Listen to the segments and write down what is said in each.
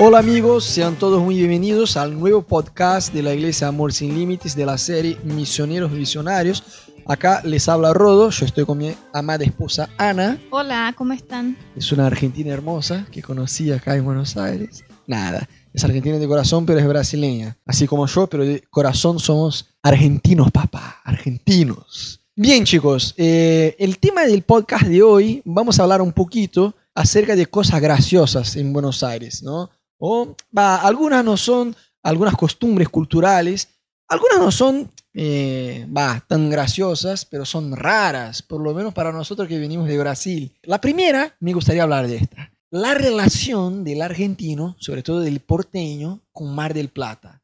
Hola amigos, sean todos muy bienvenidos al nuevo podcast de la Iglesia Amor Sin Límites de la serie Misioneros Visionarios. Acá les habla Rodo, yo estoy con mi amada esposa Ana. Hola, ¿cómo están? Es una argentina hermosa que conocí acá en Buenos Aires. Nada, es argentina de corazón, pero es brasileña. Así como yo, pero de corazón somos argentinos, papá, argentinos. Bien chicos, eh, el tema del podcast de hoy, vamos a hablar un poquito acerca de cosas graciosas en Buenos Aires, ¿no? O, algunas no son, algunas costumbres culturales, algunas no son, eh, tan graciosas, pero son raras, por lo menos para nosotros que venimos de Brasil. La primera, me gustaría hablar de esta. La relación del argentino, sobre todo del porteño, con Mar del Plata.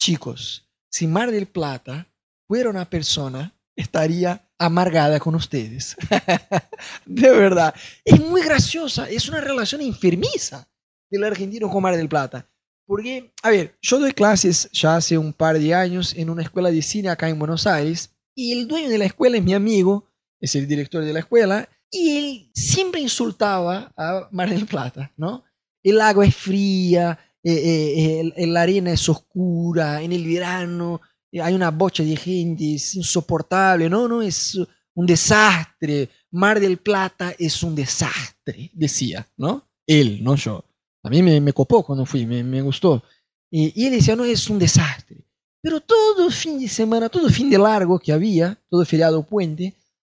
Chicos, si Mar del Plata fuera una persona estaría amargada con ustedes. de verdad. Es muy graciosa. Es una relación enfermiza del argentino con Mar del Plata. Porque, a ver, yo doy clases ya hace un par de años en una escuela de cine acá en Buenos Aires. Y el dueño de la escuela es mi amigo, es el director de la escuela. Y él siempre insultaba a Mar del Plata, ¿no? El agua es fría, eh, eh, la arena es oscura, en el verano hay una bocha de gente, es insoportable, no, no, es un desastre. Mar del Plata es un desastre, decía, ¿no? Él, no yo. A mí me, me copó cuando fui, me, me gustó. Y, y, él decía, no, es un desastre. Pero todo fin de semana, todo fin de largo que había, todo feriado puente,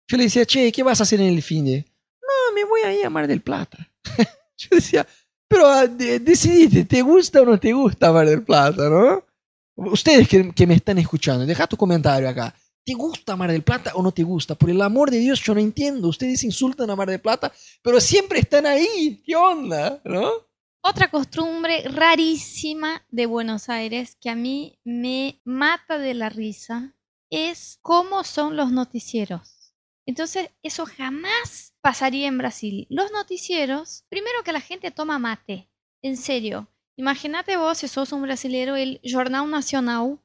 yo le decía, che, ¿qué vas a hacer en el fin de? No, me voy a ir a Mar del Plata. yo decía, pero ah, decidite, ¿te gusta o no te gusta Mar del Plata, no? Ustedes que, me están escuchando, deja tu comentario acá. ¿Te gusta Mar del Plata o no te gusta? Por el amor de Dios, yo no entiendo. Ustedes insultan a Mar del Plata, pero siempre están ahí. ¿Qué onda? ¿No? Otra costumbre rarísima de Buenos Aires que a mí me mata de la risa es cómo son los noticieros. Entonces, eso jamás pasaría en Brasil. Los noticieros, primero que la gente toma mate, en serio. Imagínate vos, si sos un brasilero, el Jornal Nacional,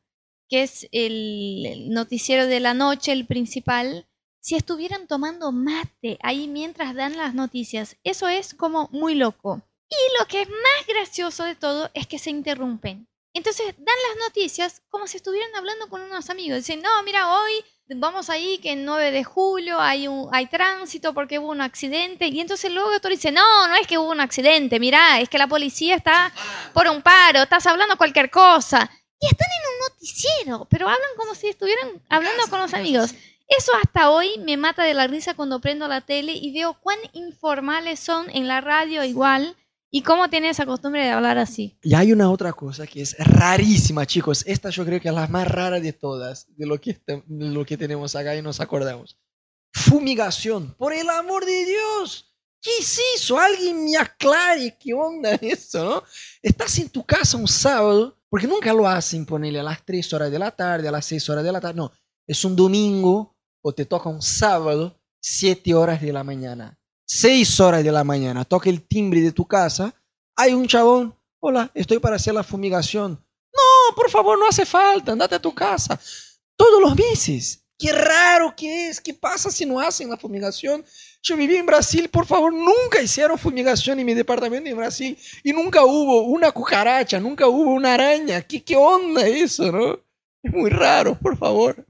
que es el noticiero de la noche, el principal, si estuvieran tomando mate ahí mientras dan las noticias. Eso es como muy loco. Y lo que es más gracioso de todo es que se interrumpen. Entonces dan las noticias como si estuvieran hablando con unos amigos. Dicen, no, mira, hoy vamos ahí que el 9 de julio hay, un, hay tránsito porque hubo un accidente. Y entonces luego el doctor dice, no, no es que hubo un accidente, mira, es que la policía está por un paro, estás hablando cualquier cosa. Y están en un noticiero, pero hablan como si estuvieran hablando con los amigos. Eso hasta hoy me mata de la risa cuando prendo la tele y veo cuán informales son en la radio igual ¿Y cómo tiene esa costumbre de hablar así? Y hay una otra cosa que es rarísima, chicos. Esta yo creo que es la más rara de todas, de lo que, de lo que tenemos acá y nos acordamos. Fumigación. Por el amor de Dios. ¿Qué es eso? Alguien me aclare qué onda eso, ¿no? Estás en tu casa un sábado, porque nunca lo hacen ponerle a las 3 horas de la tarde, a las 6 horas de la tarde. No, es un domingo o te toca un sábado, 7 horas de la mañana 6 horas de la mañana, toca el timbre de tu casa, hay un chabón, hola, estoy para hacer la fumigación. No, por favor, no hace falta, andate a tu casa. Todos los meses. Qué raro que es, qué pasa si no hacen la fumigación. Yo viví en Brasil, por favor, nunca hicieron fumigación en mi departamento en Brasil y nunca hubo una cucaracha, nunca hubo una araña. ¿Qué, qué onda eso, no? Es muy raro, por favor.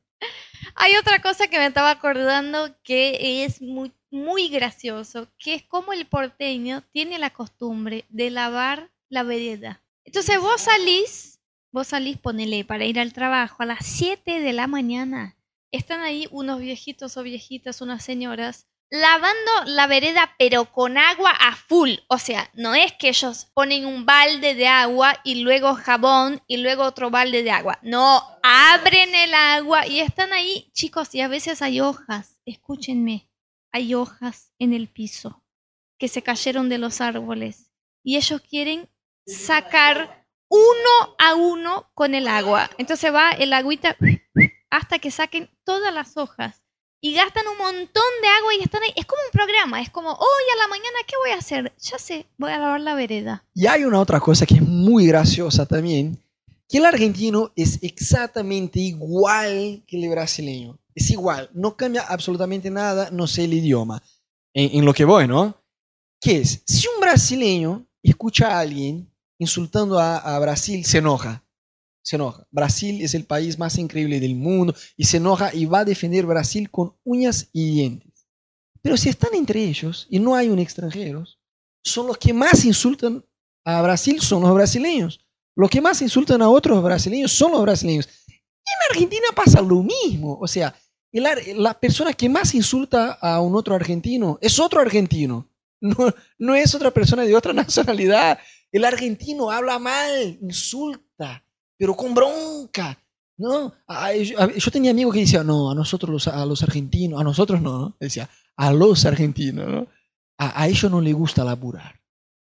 Hay otra cosa que me estaba acordando que es muy muy gracioso, que es como el porteño tiene la costumbre de lavar la vereda. Entonces vos salís, vos salís, ponele, para ir al trabajo a las 7 de la mañana. Están ahí unos viejitos o viejitas, unas señoras, lavando la vereda pero con agua a full. O sea, no es que ellos ponen un balde de agua y luego jabón y luego otro balde de agua. No, abren el agua y están ahí, chicos, y a veces hay hojas. Escúchenme hay hojas en el piso que se cayeron de los árboles y ellos quieren sacar uno a uno con el agua. Entonces va el agüita hasta que saquen todas las hojas y gastan un montón de agua y están ahí. Es como un programa, es como, hoy a la mañana, ¿qué voy a hacer? Ya sé, voy a lavar la vereda. Y hay una otra cosa que es muy graciosa también, que el argentino es exactamente igual que el brasileño es igual, no cambia absolutamente nada, no sé el idioma, en, lo que voy, ¿no? ¿Qué es? Si un brasileño escucha a alguien insultando a, a Brasil, se enoja. Se enoja. Brasil es el país más increíble del mundo y se enoja y va a defender Brasil con uñas y dientes. Pero si están entre ellos y no hay un extranjero, son los que más insultan a Brasil, son los brasileños. Los que más insultan a otros brasileños son los brasileños. En Argentina pasa lo mismo. O sea, el ar- la persona que más insulta a un otro argentino es otro argentino. No, no es otra persona de otra nacionalidad. El argentino habla mal, insulta, pero con bronca. ¿no? Yo, tenía amigos que decían, no, a nosotros a los argentinos, a nosotros no, ¿no? Decía, a los argentinos, ¿no? A, a ellos no les gusta laburar.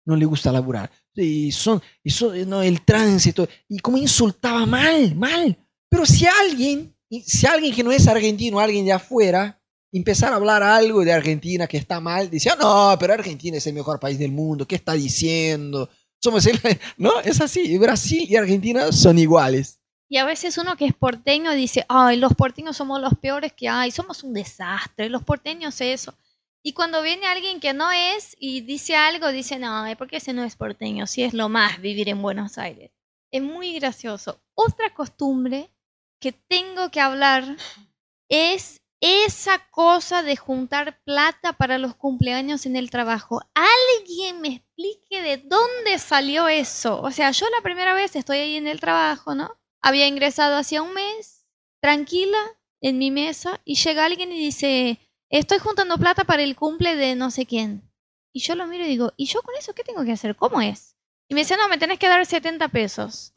No les gusta laburar. Y son, y son no, el tránsito. Y como insultaba mal, mal. Pero si alguien, si alguien que no es argentino, alguien de afuera, empezar a hablar algo de Argentina que está mal, decía, no, pero Argentina es el mejor país del mundo, ¿qué está diciendo? Somos. No, es así, Brasil y Argentina son iguales. Y a veces uno que es porteño dice, ay, los porteños somos los peores que hay, somos un desastre, los porteños eso. Y cuando viene alguien que no es y dice algo, dice, no, ¿por qué ese no es porteño? Si es lo más vivir en Buenos Aires. Es muy gracioso. Otra costumbre que tengo que hablar es esa cosa de juntar plata para los cumpleaños en el trabajo. Alguien me explique de dónde salió eso. O sea, yo la primera vez estoy ahí en el trabajo, ¿no? Había ingresado hacía un mes, tranquila, en mi mesa, y llega alguien y dice, estoy juntando plata para el cumple de no sé quién. Y yo lo miro y digo, ¿y yo con eso qué tengo que hacer? ¿Cómo es? Y me dice, no, me tenés que dar 70 pesos.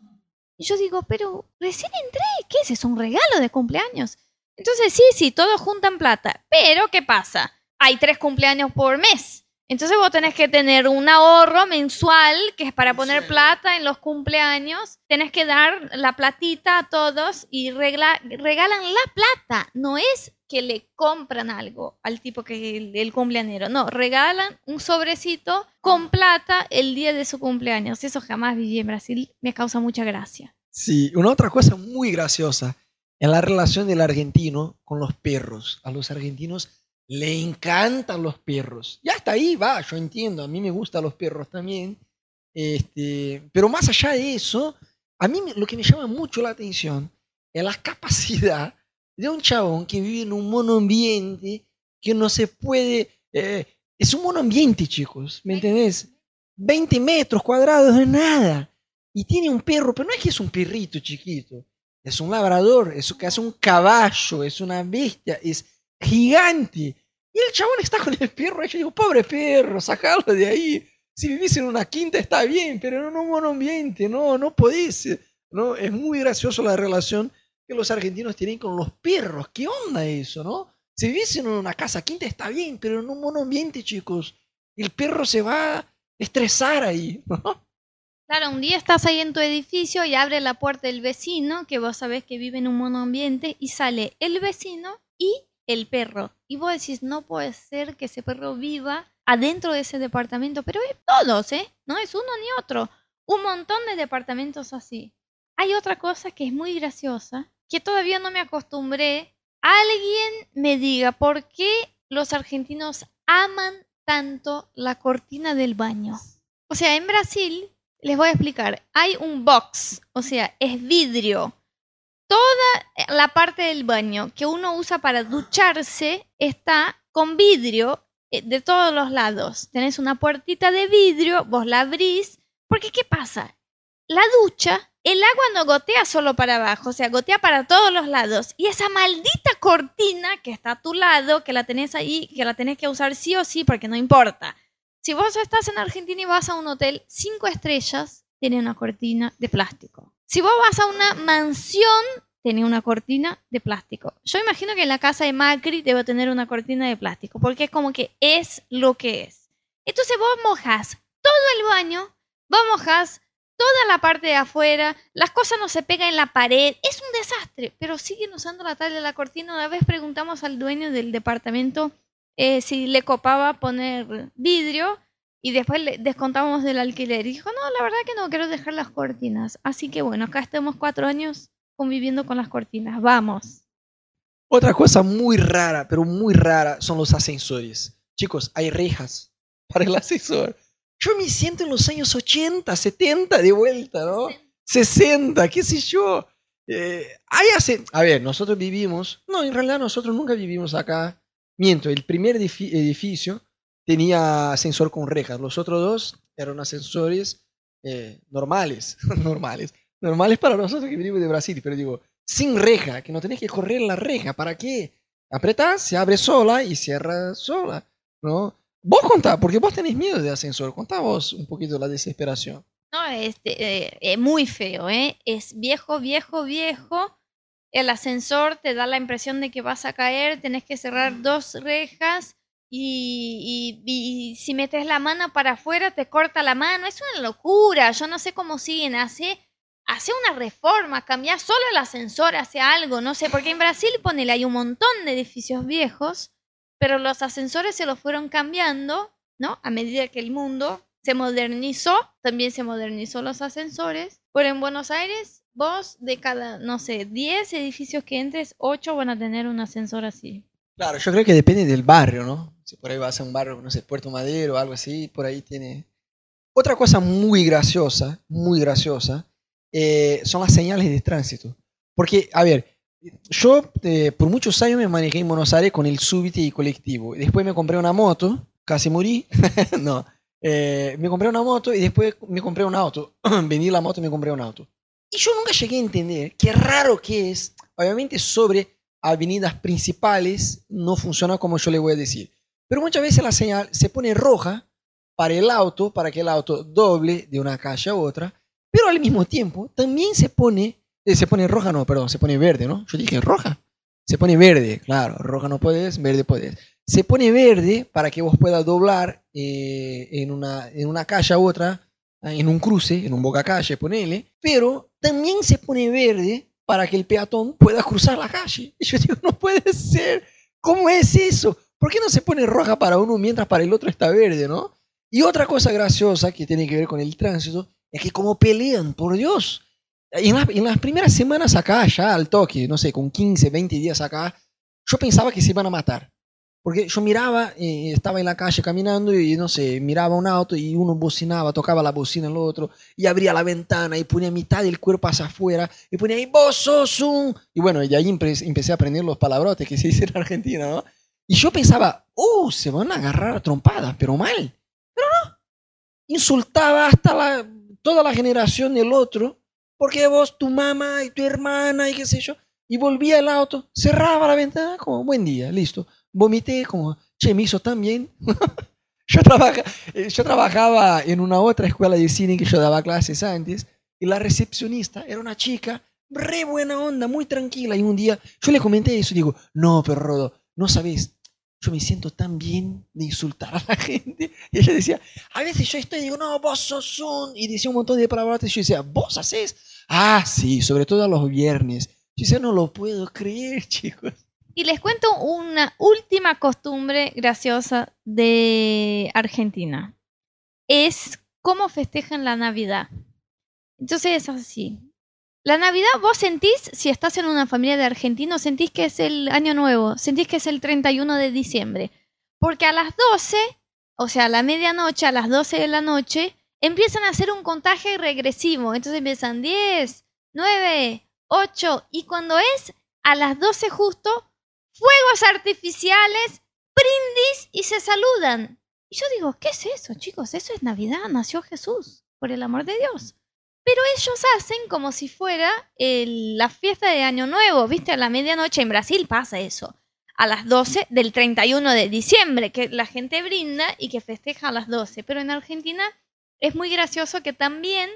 Y yo digo, pero recién entré, ¿qué es? ¿Es un regalo de cumpleaños? Entonces, sí, sí, todos juntan plata. Pero, ¿qué pasa? Hay tres cumpleaños por mes. Entonces vos tenés que tener un ahorro mensual, que es para poner plata en los cumpleaños. Tenés que dar la platita a todos y regla- regalan la plata. No es que le compran algo al tipo que el, el cumpleañero. No, regalan un sobrecito con plata el día de su cumpleaños. Eso jamás viví en Brasil. Me causa mucha gracia. Sí, una otra cosa muy graciosa es la relación del argentino con los perros. A los argentinos le encantan los perros. Y hasta ahí va, yo entiendo, a mí me gustan los perros también. Este, pero más allá de eso, a mí lo que me llama mucho la atención es la capacidad de un chabón que vive en un monoambiente que no se puede... eh, es un monoambiente, chicos, ¿me entendés? 20 metros cuadrados de nada. Y tiene un perro, pero no es que es un perrito chiquito. Es un labrador, es es un caballo, es una bestia, es gigante. Y el chabón está con el perro. Y yo digo, pobre perro, sacarlo de ahí. Si vivís en una quinta está bien, pero en un monoambiente, no, no podés. ¿no? Es muy gracioso la relación que los argentinos tienen con los perros. ¿Qué onda eso, no? Si vivís en una casa quinta está bien, pero en un monoambiente, chicos, el perro se va a estresar ahí, ¿no? Claro, un día estás ahí en tu edificio y abre la puerta el vecino, que vos sabés que vive en un monoambiente, y sale el vecino y el perro. Y vos decís, no puede ser que ese perro viva adentro de ese departamento, pero es todos, ¿eh? No es uno ni otro. Un montón de departamentos así. Hay otra cosa que es muy graciosa, que todavía no me acostumbré. Alguien me diga por qué los argentinos aman tanto la cortina del baño. O sea, en Brasil, les voy a explicar, hay un box, o sea, es vidrio. Toda la parte del baño que uno usa para ducharse está con vidrio eh, de todos los lados. Tenés una puertita de vidrio, vos la abrís, porque ¿qué pasa? La ducha, el agua no gotea solo para abajo, o sea, gotea para todos los lados. Y esa maldita cortina que está a tu lado, que la tenés ahí, que la tenés que usar sí o sí, porque no importa. Si vos estás en Argentina y vas a un hotel cinco estrellas, tiene una cortina de plástico. Si vos vas a una mansión, tiene una cortina de plástico. Yo imagino que en la casa de Macri debe tener una cortina de plástico, porque es como que es lo que es. Entonces vos mojas todo el baño, vos mojas toda la parte de afuera, las cosas no se pegan en la pared, es un desastre, pero siguen usando la tabla de la cortina. Una vez preguntamos al dueño del departamento eh, si le copaba poner vidrio y después le descontamos del alquiler. Y dijo, no, la verdad que no quiero dejar las cortinas. Así que bueno, acá estamos cuatro años conviviendo con las cortinas. Vamos. Otra cosa muy rara, pero muy rara, son los ascensores. Chicos, hay rejas para el ascensor. Yo me siento en los años 80, 70 de vuelta, ¿no? 60, qué sé yo. Eh, hace, a ver, nosotros vivimos, no, en realidad nosotros nunca vivimos acá. Miento, el primer edificio tenía ascensor con rejas, los otros dos eran ascensores eh, normales, normales, normales para nosotros que vivimos de Brasil, pero digo, sin reja, que no tenés que correr la reja, ¿para qué? Apretás, se abre sola y cierra sola, ¿no? Vos contá, porque vos tenés miedo de ascensor, contá vos un poquito la desesperación. No, es este, eh, muy feo, ¿eh? Es viejo, viejo, viejo. El ascensor te da la impresión de que vas a caer, tenés que cerrar dos rejas y, y, si metes la mano para afuera te corta la mano. Es una locura, yo no sé cómo siguen. Hace, hace una reforma, cambia solo el ascensor, hace algo, no sé, porque en Brasil, ponele, hay un montón de edificios viejos, pero los ascensores se los fueron cambiando, ¿no? A medida que el mundo se modernizó, también se modernizó los ascensores. Pero en Buenos Aires, vos de cada, no sé, 10 edificios que entres, 8 van a tener un ascensor así. Claro, yo creo que depende del barrio, ¿no? Si por ahí vas a un barrio, no sé, Puerto Madero o algo así, por ahí tiene... Otra cosa muy graciosa, muy graciosa, eh, son las señales de tránsito. Porque, a ver, yo eh, por muchos años me manejé en Buenos Aires con el súbite y colectivo. Después me compré una moto, casi morí. no, eh, me compré una moto y después me compré un auto. Vendí la moto y me compré un auto. Y yo nunca llegué a entender qué raro que es. Obviamente sobre avenidas principales no funciona como yo le voy a decir. Pero muchas veces la señal se pone roja para el auto, para que el auto doble de una calle a otra. Pero al mismo tiempo también se pone, se pone roja, no, perdón, se pone verde, ¿no? Yo dije roja. Se pone verde, claro, roja no puedes, verde puedes. Se pone verde para que vos puedas doblar eh, en, una, en una calle a otra, en un cruce, en un boca calle, ponele. Pero también se pone verde para que el peatón pueda cruzar la calle. Y yo digo, no puede ser. ¿Cómo es eso? ¿Por qué no se pone roja para uno mientras para el otro está verde, no? Y otra cosa graciosa que tiene que ver con el tránsito es que como pelean, por Dios. En, en las primeras semanas acá, ya al toque, no sé, con 15, 20 días acá, yo pensaba que se iban a matar. Porque yo miraba, eh, estaba en la calle caminando y no sé, miraba un auto y uno bocinaba, tocaba la bocina el otro y abría la ventana y ponía mitad del cuerpo hacia afuera y ponía ahí, vos sos un... Y bueno, y ahí empecé a aprender los palabrotes que se dicen en Argentina, ¿no? Y yo pensaba, uh, se van a agarrar a trompadas, pero mal. Pero no. Insultaba hasta la, toda la generación del otro, porque vos, tu mamá y tu hermana y qué sé yo. Y volvía el auto, cerraba la ventana, como buen día, listo vomité como, che, me hizo tan bien. yo, eh, yo trabajaba en una otra escuela de cine que yo daba clases antes y la recepcionista era una chica re buena onda, muy tranquila. Y un día yo le comenté eso digo, no, pero no sabes, yo me siento tan bien de insultar a la gente. Y ella decía, a veces yo estoy y digo, no, vos sos un... Y decía un montón de palabras y yo decía, vos haces. Ah, sí, sobre todo a los viernes. Yo decía, no lo puedo creer, chicos. Y les cuento una última costumbre graciosa de Argentina. Es cómo festejan la Navidad. Entonces es así. La Navidad vos sentís, si estás en una familia de argentinos, sentís que es el año nuevo, sentís que es el 31 de diciembre. Porque a las 12, o sea, a la medianoche, a las 12 de la noche, empiezan a hacer un contaje regresivo. Entonces empiezan 10, 9, 8 y cuando es a las 12 justo, fuegos artificiales, brindis y se saludan. Y yo digo, ¿qué es eso, chicos? Eso es Navidad, nació Jesús, por el amor de Dios. Pero ellos hacen como si fuera la fiesta de Año Nuevo, ¿viste? A la medianoche en Brasil pasa eso. A las 12 del 31 de diciembre, que la gente brinda y que festeja a las 12. Pero en Argentina es muy gracioso que también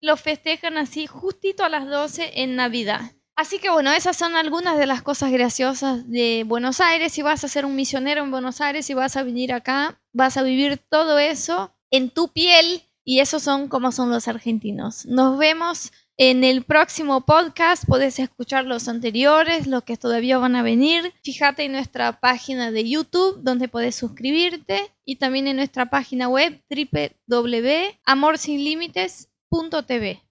lo festejan así justito a las 12 en Navidad. Así que bueno, esas son algunas de las cosas graciosas de Buenos Aires. Si vas a ser un misionero en Buenos Aires, si vas a venir acá, vas a vivir todo eso en tu piel y esos son como son los argentinos. Nos vemos en el próximo podcast. Puedes escuchar los anteriores, los que todavía van a venir. Fíjate en nuestra página de YouTube donde puedes suscribirte y también en nuestra página web www.amorsinlimites.tv.